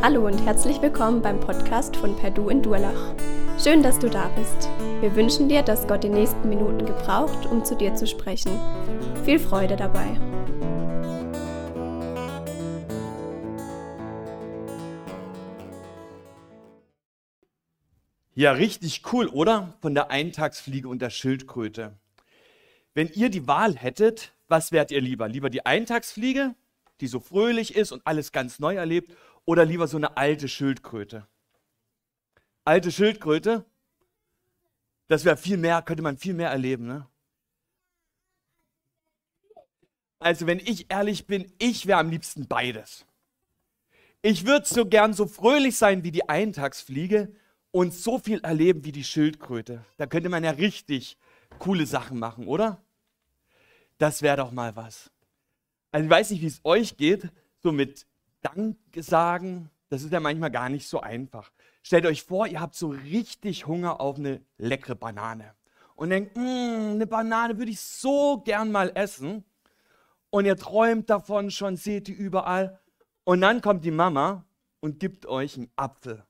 Hallo und herzlich willkommen beim Podcast von Perdu in Durlach. Schön, dass du da bist. Wir wünschen dir, dass Gott die nächsten Minuten gebraucht, um zu dir zu sprechen. Viel Freude dabei. Ja, richtig cool, oder? Von der Eintagsfliege und der Schildkröte. Wenn ihr die Wahl hättet, was wärt ihr lieber? Lieber die Eintagsfliege, die so fröhlich ist und alles ganz neu erlebt, oder lieber so eine alte Schildkröte? Alte Schildkröte, das wäre viel mehr, könnte man viel mehr erleben, ne? Also, wenn ich ehrlich bin, ich wäre am liebsten beides. Ich würde so gern so fröhlich sein wie die Eintagsfliege und so viel erleben wie die Schildkröte. Da könnte man ja richtig coole Sachen machen, oder? Das wäre doch mal was. Also ich weiß nicht, wie es euch geht, so mit Danke sagen, das ist ja manchmal gar nicht so einfach. Stellt euch vor, ihr habt so richtig Hunger auf eine leckere Banane und denkt, mm, eine Banane würde ich so gern mal essen. Und ihr träumt davon schon, seht die überall. Und dann kommt die Mama und gibt euch einen Apfel.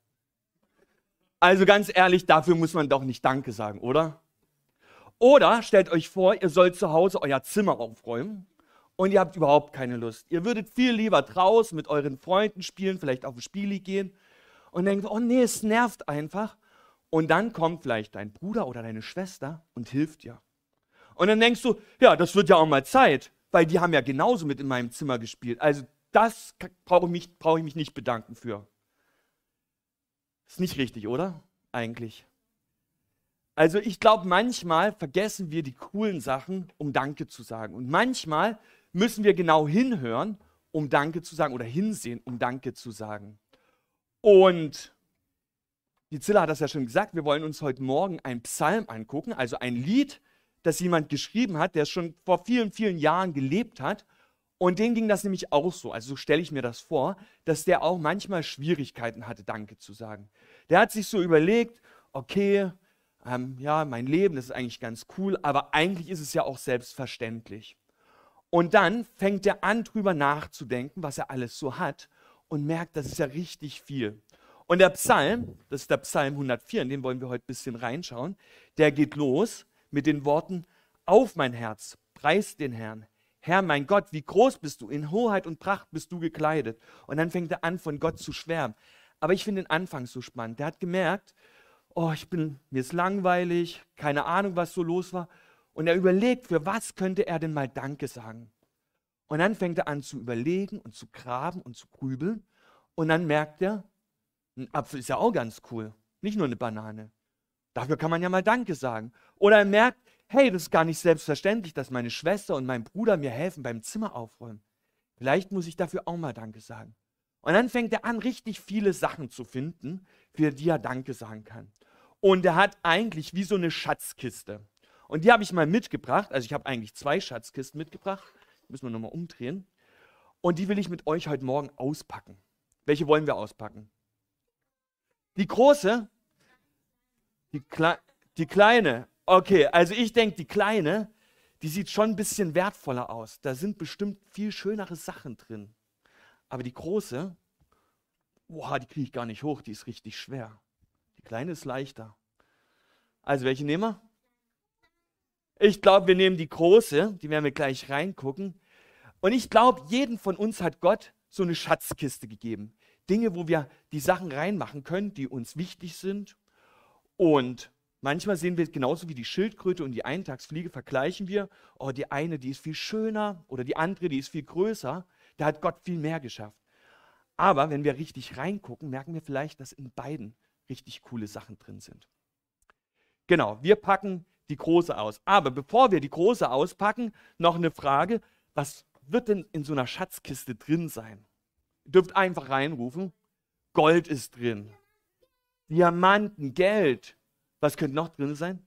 Also ganz ehrlich, dafür muss man doch nicht Danke sagen, oder? Oder stellt euch vor, ihr sollt zu Hause euer Zimmer aufräumen und ihr habt überhaupt keine Lust. Ihr würdet viel lieber draußen mit euren Freunden spielen, vielleicht auf ein Spiel gehen und denkt, oh nee, es nervt einfach. Und dann kommt vielleicht dein Bruder oder deine Schwester und hilft dir. Und dann denkst du, ja, das wird ja auch mal Zeit, weil die haben ja genauso mit in meinem Zimmer gespielt. Also das brauche ich, mich, brauch ich mich nicht bedanken für. Ist nicht richtig, oder? Eigentlich. Also ich glaube, manchmal vergessen wir die coolen Sachen, um Danke zu sagen. Und manchmal müssen wir genau hinhören, um Danke zu sagen oder hinsehen, um Danke zu sagen. Und die Zilla hat das ja schon gesagt, wir wollen uns heute Morgen einen Psalm angucken, also ein Lied, das jemand geschrieben hat, der schon vor vielen, vielen Jahren gelebt hat und denen ging das nämlich auch so. Also so stelle ich mir das vor, dass der auch manchmal Schwierigkeiten hatte, Danke zu sagen. Der hat sich so überlegt, okay, ähm, ja, mein Leben, das ist eigentlich ganz cool, aber eigentlich ist es ja auch selbstverständlich. Und dann fängt er an, drüber nachzudenken, was er alles so hat und merkt, das ist ja richtig viel. Und der Psalm, das ist der Psalm 104, in den wollen wir heute ein bisschen reinschauen, der geht los mit den Worten, auf mein Herz, preis den Herrn, Herr, mein Gott, wie groß bist du, in Hoheit und Pracht bist du gekleidet. Und dann fängt er an, von Gott zu schwärmen. Aber ich finde den Anfang so spannend. Der hat gemerkt, oh, ich bin, mir ist langweilig, keine Ahnung, was so los war. Und er überlegt, für was könnte er denn mal Danke sagen? Und dann fängt er an zu überlegen und zu graben und zu grübeln. Und dann merkt er, ein Apfel ist ja auch ganz cool, nicht nur eine Banane. Dafür kann man ja mal Danke sagen. Oder er merkt, hey, das ist gar nicht selbstverständlich, dass meine Schwester und mein Bruder mir helfen beim Zimmer aufräumen. Vielleicht muss ich dafür auch mal Danke sagen. Und dann fängt er an, richtig viele Sachen zu finden, für die er Danke sagen kann. Und er hat eigentlich wie so eine Schatzkiste. Und die habe ich mal mitgebracht. Also ich habe eigentlich zwei Schatzkisten mitgebracht. Die müssen wir nochmal umdrehen. Und die will ich mit euch heute Morgen auspacken. Welche wollen wir auspacken? Die große? Die, Kle die kleine? Okay, also ich denke, die kleine, die sieht schon ein bisschen wertvoller aus. Da sind bestimmt viel schönere Sachen drin. Aber die große, boah, die kriege ich gar nicht hoch, die ist richtig schwer. Die kleine ist leichter. Also welche nehmen wir? Ich glaube, wir nehmen die große, die werden wir gleich reingucken. Und ich glaube, jeden von uns hat Gott so eine Schatzkiste gegeben. Dinge, wo wir die Sachen reinmachen können, die uns wichtig sind. Und manchmal sehen wir genauso wie die Schildkröte und die Eintagsfliege, vergleichen wir, oh, die eine, die ist viel schöner oder die andere, die ist viel größer. Da hat Gott viel mehr geschafft. Aber wenn wir richtig reingucken, merken wir vielleicht, dass in beiden richtig coole Sachen drin sind. Genau, wir packen die große aus. Aber bevor wir die große auspacken, noch eine Frage, was wird denn in so einer Schatzkiste drin sein? Ihr dürft einfach reinrufen. Gold ist drin. Diamanten, Geld. Was könnte noch drin sein?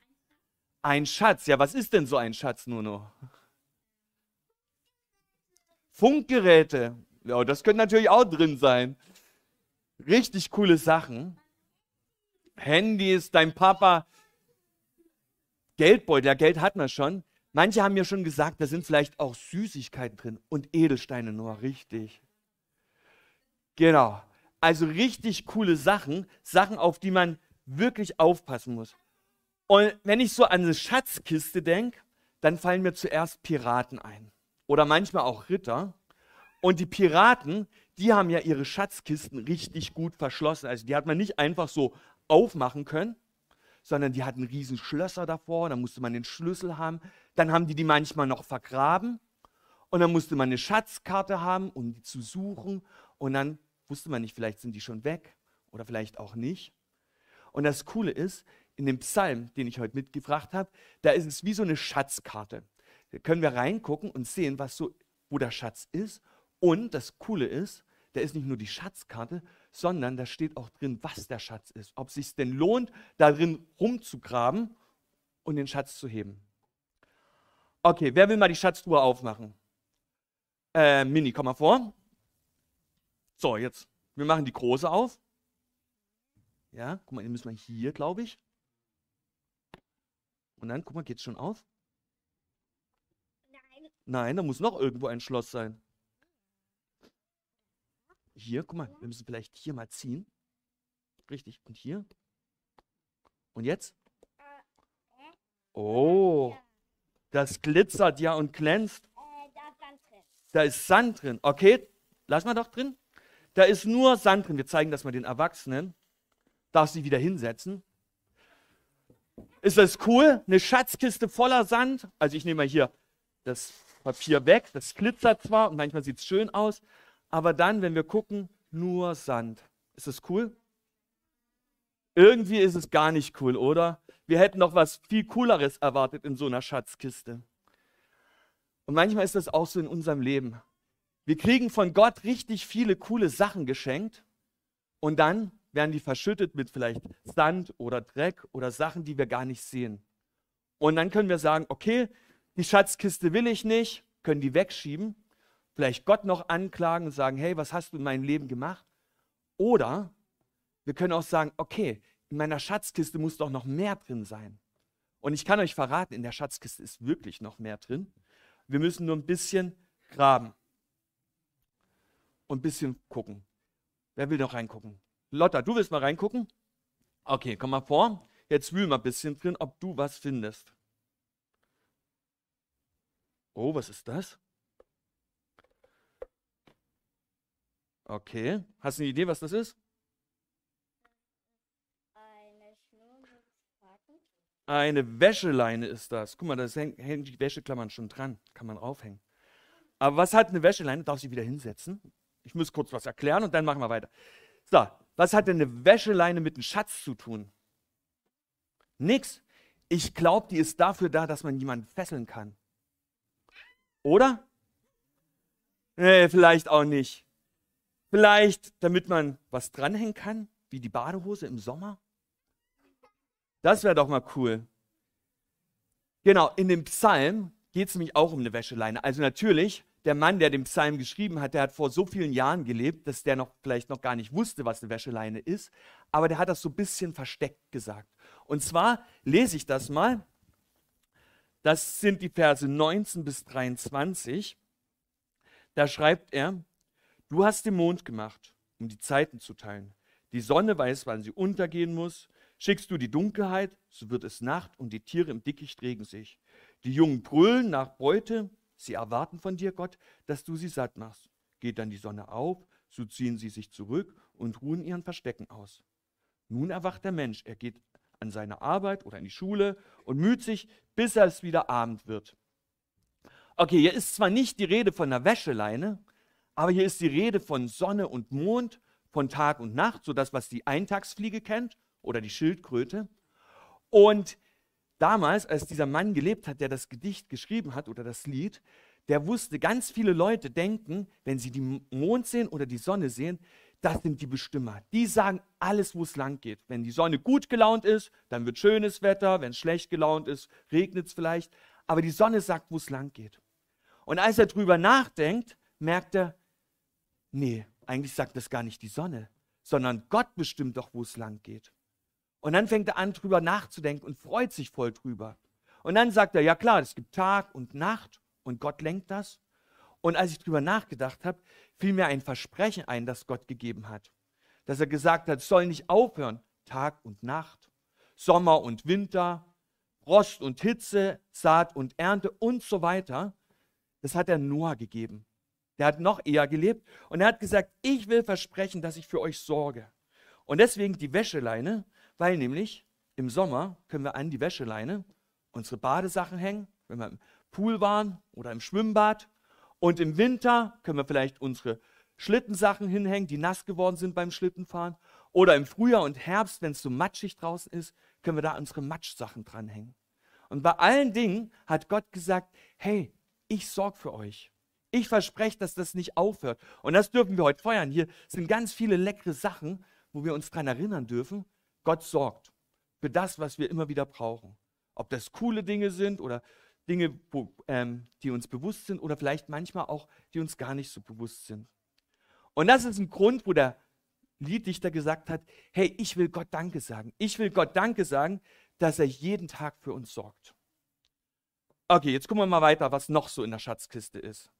Ein Schatz. Ja, was ist denn so ein Schatz nur noch? Funkgeräte. Ja, das könnte natürlich auch drin sein. Richtig coole Sachen. Handys, dein Papa. Geldbeutel, ja, Geld hat man schon. Manche haben mir schon gesagt, da sind vielleicht auch Süßigkeiten drin und Edelsteine nur, richtig. Genau. Also richtig coole Sachen, Sachen, auf die man wirklich aufpassen muss. Und wenn ich so an eine Schatzkiste denke, dann fallen mir zuerst Piraten ein. Oder manchmal auch Ritter. Und die Piraten, die haben ja ihre Schatzkisten richtig gut verschlossen. Also die hat man nicht einfach so aufmachen können, sondern die hatten riesen Schlösser davor, da musste man den Schlüssel haben. Dann haben die die manchmal noch vergraben und dann musste man eine Schatzkarte haben, um die zu suchen und dann wusste man nicht, vielleicht sind die schon weg oder vielleicht auch nicht. Und das Coole ist, in dem Psalm, den ich heute mitgebracht habe, da ist es wie so eine Schatzkarte. Da können wir reingucken und sehen, was so, wo der Schatz ist. Und das Coole ist, da ist nicht nur die Schatzkarte, sondern da steht auch drin, was der Schatz ist. Ob es sich denn lohnt, da drin rumzugraben und den Schatz zu heben. Okay, wer will mal die Schatztruhe aufmachen? Äh, Mini, komm mal vor. So, jetzt, wir machen die große auf. Ja, guck mal, die müssen wir hier, glaube ich. Und dann, guck mal, geht es schon auf? Nein. Nein, da muss noch irgendwo ein Schloss sein. Hier, guck mal, wir müssen vielleicht hier mal ziehen. Richtig, und hier. Und jetzt? Oh, das glitzert ja und glänzt. Da ist Sand drin. Okay, lass mal doch drin. Da ist nur Sand drin. Wir zeigen das mal den Erwachsenen. Darf sie wieder hinsetzen. Ist das cool? Eine Schatzkiste voller Sand. Also ich nehme mal hier das Papier weg. Das glitzert zwar und manchmal sieht es schön aus. Aber dann, wenn wir gucken, nur Sand. Ist das cool? Irgendwie ist es gar nicht cool, oder? Wir hätten noch was viel Cooleres erwartet in so einer Schatzkiste. Und manchmal ist das auch so in unserem Leben. Wir kriegen von Gott richtig viele coole Sachen geschenkt und dann werden die verschüttet mit vielleicht Sand oder Dreck oder Sachen, die wir gar nicht sehen. Und dann können wir sagen, okay, die Schatzkiste will ich nicht, können die wegschieben, vielleicht Gott noch anklagen und sagen, hey, was hast du in meinem Leben gemacht? Oder wir können auch sagen, okay, in meiner Schatzkiste muss doch noch mehr drin sein. Und ich kann euch verraten, in der Schatzkiste ist wirklich noch mehr drin. Wir müssen nur ein bisschen graben und ein bisschen gucken. Wer will noch reingucken? Lotta, du willst mal reingucken? Okay, komm mal vor. Jetzt wühl mal ein bisschen drin, ob du was findest. Oh, was ist das? Okay. Hast du eine Idee, was das ist? Eine Schnur mit Haken. Eine Wäscheleine ist das. Guck mal, da hängen die Wäscheklammern schon dran. Kann man aufhängen. Aber was hat eine Wäscheleine? Darf sie wieder hinsetzen? Ich muss kurz was erklären und dann machen wir weiter. So, was hat denn eine Wäscheleine mit einem Schatz zu tun? Nix. Ich glaube, die ist dafür da, dass man jemanden fesseln kann. Oder? Nee, vielleicht auch nicht. Vielleicht, damit man was dranhängen kann, wie die Badehose im Sommer. Das wäre doch mal cool. Genau, in dem Psalm geht es nämlich auch um eine Wäscheleine. Also natürlich der Mann, der den Psalm geschrieben hat, der hat vor so vielen Jahren gelebt, dass der noch vielleicht noch gar nicht wusste, was eine Wäscheleine ist, aber der hat das so ein bisschen versteckt gesagt. Und zwar lese ich das mal. Das sind die Verse 19 bis 23. Da schreibt er, du hast den Mond gemacht, um die Zeiten zu teilen. Die Sonne weiß, wann sie untergehen muss. Schickst du die Dunkelheit, so wird es Nacht und die Tiere im Dickicht regen sich. Die Jungen brüllen nach Beute, Sie erwarten von dir, Gott, dass du sie satt machst. Geht dann die Sonne auf, so ziehen sie sich zurück und ruhen ihren Verstecken aus. Nun erwacht der Mensch, er geht an seine Arbeit oder in die Schule und müht sich, bis es wieder Abend wird. Okay, hier ist zwar nicht die Rede von einer Wäscheleine, aber hier ist die Rede von Sonne und Mond, von Tag und Nacht, so das, was die Eintagsfliege kennt oder die Schildkröte. Und damals, als dieser Mann gelebt hat, der das Gedicht geschrieben hat oder das Lied, der wusste, ganz viele Leute denken, wenn sie den Mond sehen oder die Sonne sehen, das sind die Bestimmer. Die sagen alles, wo es lang geht. Wenn die Sonne gut gelaunt ist, dann wird schönes Wetter. Wenn es schlecht gelaunt ist, regnet es vielleicht. Aber die Sonne sagt, wo es lang geht. Und als er drüber nachdenkt, merkt er, nee, eigentlich sagt das gar nicht die Sonne, sondern Gott bestimmt doch, wo es lang geht. Und dann fängt er an, drüber nachzudenken und freut sich voll drüber. Und dann sagt er, ja klar, es gibt Tag und Nacht und Gott lenkt das. Und als ich drüber nachgedacht habe, fiel mir ein Versprechen ein, das Gott gegeben hat. dass er gesagt hat, es soll nicht aufhören, Tag und Nacht, Sommer und Winter, Frost und Hitze, Saat und Ernte und so weiter. Das hat er Noah gegeben. Der hat noch eher gelebt und er hat gesagt, ich will versprechen, dass ich für euch sorge. Und deswegen die Wäscheleine, weil nämlich im Sommer können wir an die Wäscheleine unsere Badesachen hängen, wenn wir im Pool waren oder im Schwimmbad. Und im Winter können wir vielleicht unsere Schlittensachen hinhängen, die nass geworden sind beim Schlittenfahren. Oder im Frühjahr und Herbst, wenn es so matschig draußen ist, können wir da unsere Matschsachen dranhängen. Und bei allen Dingen hat Gott gesagt, hey, ich sorge für euch. Ich verspreche, dass das nicht aufhört. Und das dürfen wir heute feiern. Hier sind ganz viele leckere Sachen, wo wir uns daran erinnern dürfen. Gott sorgt für das, was wir immer wieder brauchen. Ob das coole Dinge sind oder Dinge, wo, ähm, die uns bewusst sind oder vielleicht manchmal auch, die uns gar nicht so bewusst sind. Und das ist ein Grund, wo der Lieddichter gesagt hat, hey, ich will Gott Danke sagen. Ich will Gott Danke sagen, dass er jeden Tag für uns sorgt. Okay, jetzt gucken wir mal weiter, was noch so in der Schatzkiste ist.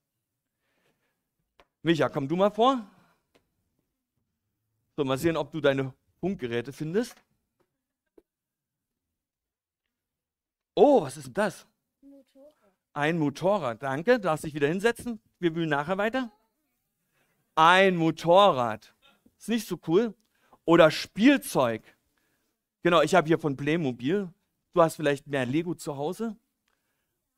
Micha, komm du mal vor. So, mal sehen, ob du deine Funkgeräte findest. Oh, was ist denn das? Ein Motorrad, danke. Darfst dich wieder hinsetzen. Wir wühlen nachher weiter. Ein Motorrad. Ist nicht so cool. Oder Spielzeug. Genau, ich habe hier von Playmobil. Du hast vielleicht mehr Lego zu Hause.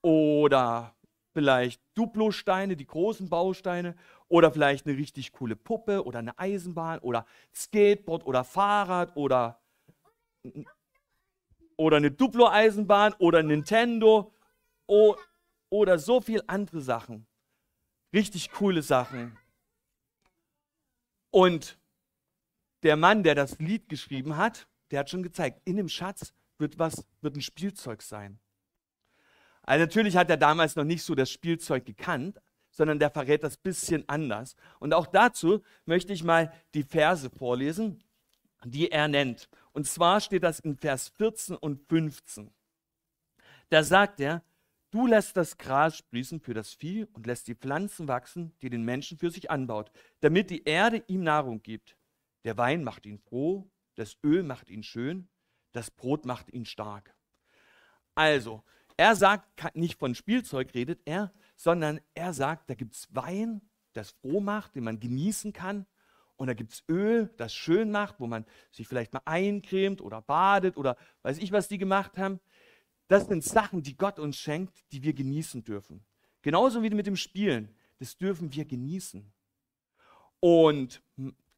Oder vielleicht Duplo-Steine, die großen Bausteine. Oder vielleicht eine richtig coole Puppe oder eine Eisenbahn oder Skateboard oder Fahrrad oder, oder eine Duplo-Eisenbahn oder Nintendo oder so viel andere Sachen. Richtig coole Sachen. Und der Mann, der das Lied geschrieben hat, der hat schon gezeigt, in dem Schatz wird was, wird ein Spielzeug sein. Also natürlich hat er damals noch nicht so das Spielzeug gekannt, sondern der verrät das bisschen anders. Und auch dazu möchte ich mal die Verse vorlesen, die er nennt. Und zwar steht das in Vers 14 und 15. Da sagt er, du lässt das Gras sprießen für das Vieh und lässt die Pflanzen wachsen, die den Menschen für sich anbaut, damit die Erde ihm Nahrung gibt. Der Wein macht ihn froh, das Öl macht ihn schön, das Brot macht ihn stark. Also, er sagt nicht von Spielzeug, redet er, sondern er sagt, da gibt es Wein, das froh macht, den man genießen kann. Und da gibt es Öl, das schön macht, wo man sich vielleicht mal eincremt oder badet oder weiß ich, was die gemacht haben. Das sind Sachen, die Gott uns schenkt, die wir genießen dürfen. Genauso wie mit dem Spielen. Das dürfen wir genießen. Und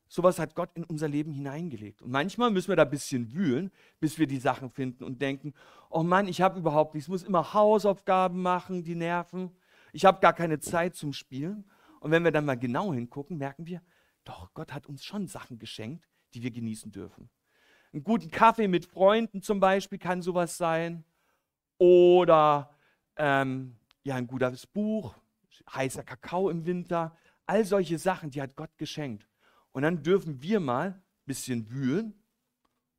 sowas hat Gott in unser Leben hineingelegt. Und manchmal müssen wir da ein bisschen wühlen, bis wir die Sachen finden und denken, oh Mann, ich habe überhaupt nichts, ich muss immer Hausaufgaben machen, die nerven. Ich habe gar keine Zeit zum Spielen. Und wenn wir dann mal genau hingucken, merken wir, doch, Gott hat uns schon Sachen geschenkt, die wir genießen dürfen. Einen guten Kaffee mit Freunden zum Beispiel kann sowas sein. Oder ähm, ja, ein gutes Buch, heißer Kakao im Winter. All solche Sachen, die hat Gott geschenkt. Und dann dürfen wir mal ein bisschen wühlen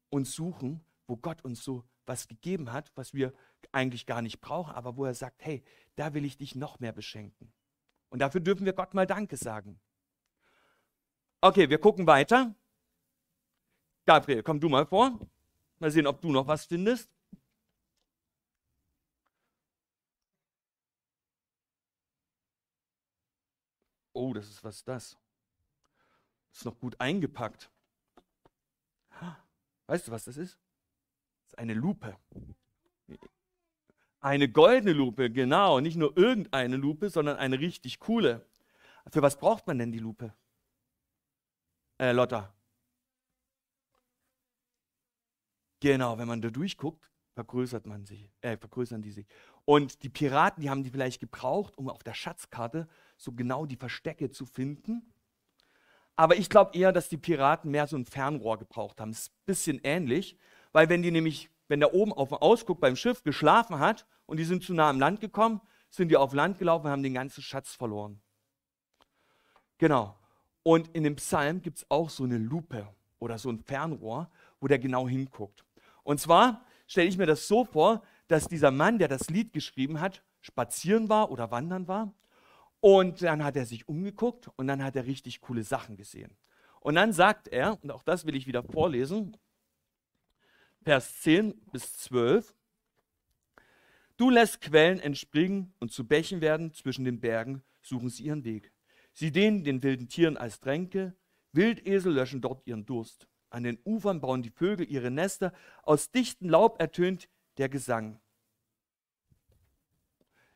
und suchen, wo Gott uns so was gegeben hat, was wir eigentlich gar nicht brauchen, aber wo er sagt, hey, da will ich dich noch mehr beschenken. Und dafür dürfen wir Gott mal Danke sagen. Okay, wir gucken weiter. Gabriel, komm du mal vor. Mal sehen, ob du noch was findest. Oh, das ist was das. Ist noch gut eingepackt. Weißt du, was das ist? Das ist eine Lupe. Eine goldene Lupe, genau. Nicht nur irgendeine Lupe, sondern eine richtig coole. Für was braucht man denn die Lupe? Äh, Lotta. Genau, wenn man da durchguckt, vergrößert man sich, äh, vergrößern die sich. Und die Piraten, die haben die vielleicht gebraucht, um auf der Schatzkarte so genau die Verstecke zu finden. Aber ich glaube eher, dass die Piraten mehr so ein Fernrohr gebraucht haben. Ist ein bisschen ähnlich, weil wenn die nämlich wenn der oben auf dem Ausguck beim Schiff geschlafen hat und die sind zu nah am Land gekommen, sind die auf Land gelaufen und haben den ganzen Schatz verloren. Genau. Und in dem Psalm gibt es auch so eine Lupe oder so ein Fernrohr, wo der genau hinguckt. Und zwar stelle ich mir das so vor, dass dieser Mann, der das Lied geschrieben hat, spazieren war oder wandern war. Und dann hat er sich umgeguckt und dann hat er richtig coole Sachen gesehen. Und dann sagt er, und auch das will ich wieder vorlesen, Vers 10 bis 12, Du lässt Quellen entspringen und zu Bächen werden, zwischen den Bergen suchen sie ihren Weg. Sie dienen den wilden Tieren als Tränke, Wildesel löschen dort ihren Durst. An den Ufern bauen die Vögel ihre Nester, aus dichtem Laub ertönt der Gesang.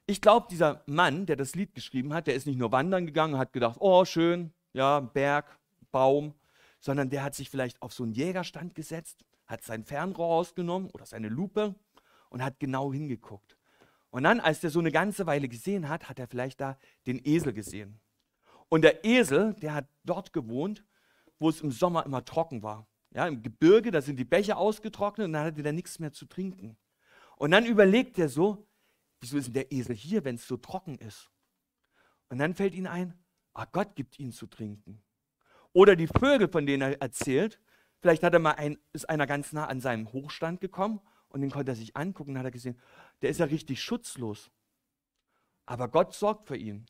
Ich glaube, dieser Mann, der das Lied geschrieben hat, der ist nicht nur wandern gegangen hat gedacht, oh schön, ja, Berg, Baum, sondern der hat sich vielleicht auf so einen Jägerstand gesetzt, hat sein Fernrohr rausgenommen oder seine Lupe und hat genau hingeguckt. Und dann, als der so eine ganze Weile gesehen hat, hat er vielleicht da den Esel gesehen. Und der Esel, der hat dort gewohnt, wo es im Sommer immer trocken war. Ja, Im Gebirge, da sind die Bäche ausgetrocknet und dann hatte der nichts mehr zu trinken. Und dann überlegt er so, wieso ist denn der Esel hier, wenn es so trocken ist? Und dann fällt ihm ein, ah, Gott gibt ihn zu trinken. Oder die Vögel, von denen er erzählt, vielleicht hat er mal ein, ist einer ganz nah an seinem Hochstand gekommen und den konnte er sich angucken, dann hat er gesehen, der ist ja richtig schutzlos. Aber Gott sorgt für ihn.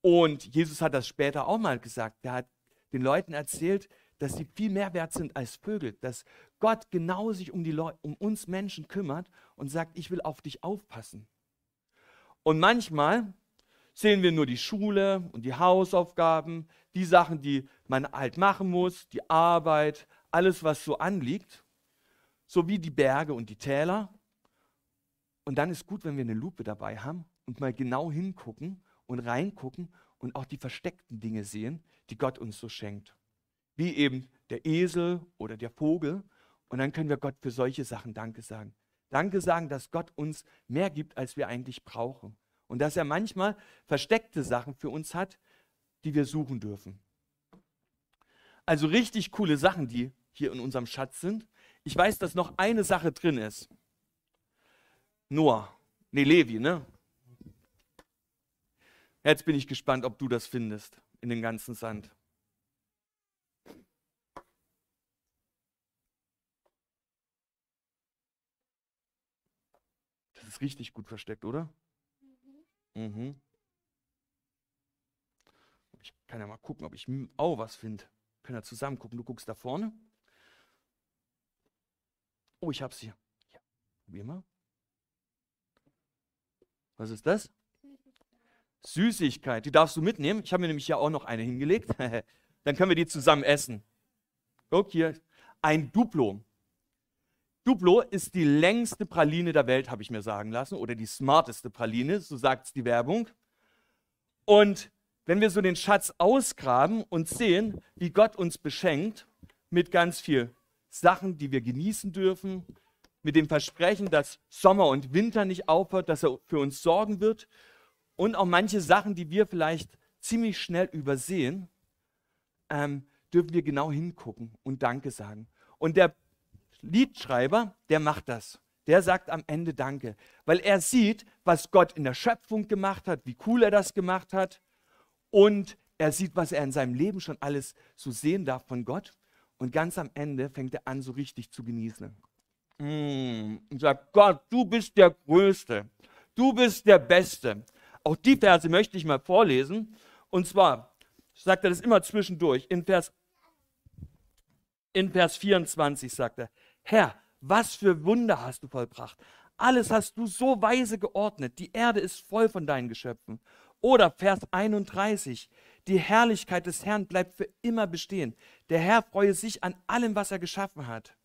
Und Jesus hat das später auch mal gesagt. Der hat den Leuten erzählt, dass sie viel mehr wert sind als Vögel, dass Gott genau sich um, die um uns Menschen kümmert und sagt, ich will auf dich aufpassen. Und manchmal sehen wir nur die Schule und die Hausaufgaben, die Sachen, die man halt machen muss, die Arbeit, alles, was so anliegt sowie die Berge und die Täler. Und dann ist gut, wenn wir eine Lupe dabei haben und mal genau hingucken und reingucken und auch die versteckten Dinge sehen, die Gott uns so schenkt. Wie eben der Esel oder der Vogel. Und dann können wir Gott für solche Sachen Danke sagen. Danke sagen, dass Gott uns mehr gibt, als wir eigentlich brauchen. Und dass er manchmal versteckte Sachen für uns hat, die wir suchen dürfen. Also richtig coole Sachen, die hier in unserem Schatz sind. Ich weiß, dass noch eine Sache drin ist. Noah. Nee, Levi, ne? Jetzt bin ich gespannt, ob du das findest in den ganzen Sand. Das ist richtig gut versteckt, oder? Mhm. mhm. Ich kann ja mal gucken, ob ich auch was finde. Können wir zusammen gucken. Du guckst da vorne. Oh, ich hab's hier. Ja, wie immer. Was ist das? Süßigkeit. Die darfst du mitnehmen. Ich habe mir nämlich hier auch noch eine hingelegt. Dann können wir die zusammen essen. Guck hier. Ein Duplo. Duplo ist die längste Praline der Welt, habe ich mir sagen lassen. Oder die smarteste Praline, so sagt es die Werbung. Und wenn wir so den Schatz ausgraben und sehen, wie Gott uns beschenkt mit ganz viel Sachen, die wir genießen dürfen, mit dem Versprechen, dass Sommer und Winter nicht aufhört, dass er für uns sorgen wird und auch manche Sachen, die wir vielleicht ziemlich schnell übersehen, ähm, dürfen wir genau hingucken und Danke sagen. Und der Liedschreiber, der macht das. Der sagt am Ende Danke, weil er sieht, was Gott in der Schöpfung gemacht hat, wie cool er das gemacht hat und er sieht, was er in seinem Leben schon alles so sehen darf von Gott und ganz am Ende fängt er an, so richtig zu genießen. Mm, und sagt, Gott, du bist der Größte. Du bist der Beste. Auch die Verse möchte ich mal vorlesen. Und zwar sagt er das immer zwischendurch. In Vers, in Vers 24 sagt er, Herr, was für Wunder hast du vollbracht. Alles hast du so weise geordnet. Die Erde ist voll von deinen Geschöpfen. Oder Vers 31, die Herrlichkeit des Herrn bleibt für immer bestehen. Der Herr freue sich an allem, was er geschaffen hat.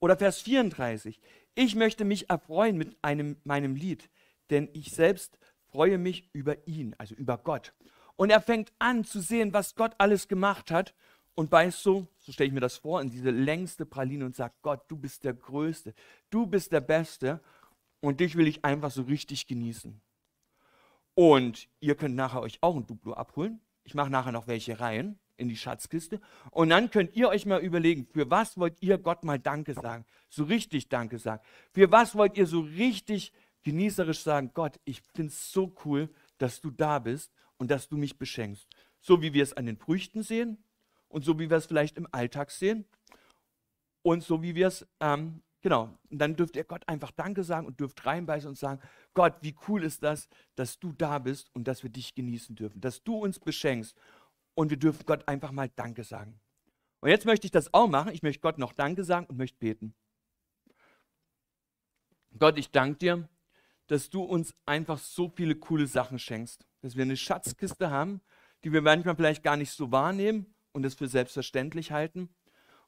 Oder Vers 34. Ich möchte mich erfreuen mit einem, meinem Lied, denn ich selbst freue mich über ihn, also über Gott. Und er fängt an zu sehen, was Gott alles gemacht hat und beißt so, so stelle ich mir das vor, in diese längste Praline und sagt, Gott, du bist der Größte, du bist der Beste und dich will ich einfach so richtig genießen. Und ihr könnt nachher euch auch ein Duplo abholen. Ich mache nachher noch welche rein in die Schatzkiste. Und dann könnt ihr euch mal überlegen, für was wollt ihr Gott mal Danke sagen? So richtig Danke sagen. Für was wollt ihr so richtig genießerisch sagen, Gott, ich finde es so cool, dass du da bist und dass du mich beschenkst. So wie wir es an den Früchten sehen und so wie wir es vielleicht im Alltag sehen und so wie wir es ähm, Genau. Und dann dürft ihr Gott einfach Danke sagen und dürft reinbeißen und sagen, Gott, wie cool ist das, dass du da bist und dass wir dich genießen dürfen, dass du uns beschenkst. Und wir dürfen Gott einfach mal Danke sagen. Und jetzt möchte ich das auch machen. Ich möchte Gott noch Danke sagen und möchte beten. Gott, ich danke dir, dass du uns einfach so viele coole Sachen schenkst. Dass wir eine Schatzkiste haben, die wir manchmal vielleicht gar nicht so wahrnehmen und das für selbstverständlich halten.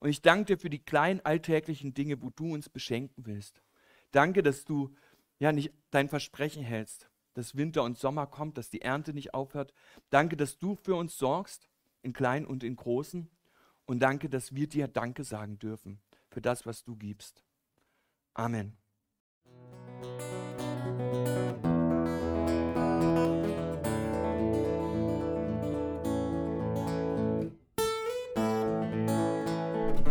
Und ich danke dir für die kleinen alltäglichen Dinge, wo du uns beschenken willst. Danke, dass du ja nicht dein Versprechen hältst, dass Winter und Sommer kommt, dass die Ernte nicht aufhört. Danke, dass du für uns sorgst, in kleinen und in großen. Und danke, dass wir dir Danke sagen dürfen für das, was du gibst. Amen.